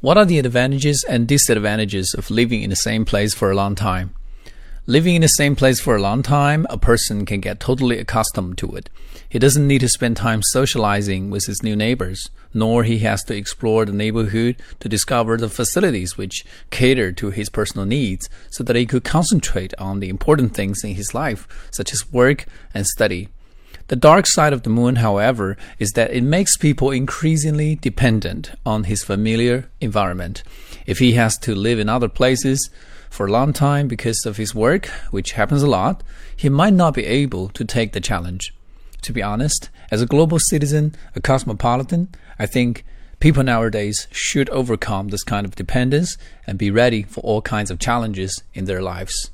What are the advantages and disadvantages of living in the same place for a long time? Living in the same place for a long time, a person can get totally accustomed to it. He doesn't need to spend time socializing with his new neighbors, nor he has to explore the neighborhood to discover the facilities which cater to his personal needs so that he could concentrate on the important things in his life, such as work and study. The dark side of the moon, however, is that it makes people increasingly dependent on his familiar environment. If he has to live in other places for a long time because of his work, which happens a lot, he might not be able to take the challenge. To be honest, as a global citizen, a cosmopolitan, I think people nowadays should overcome this kind of dependence and be ready for all kinds of challenges in their lives.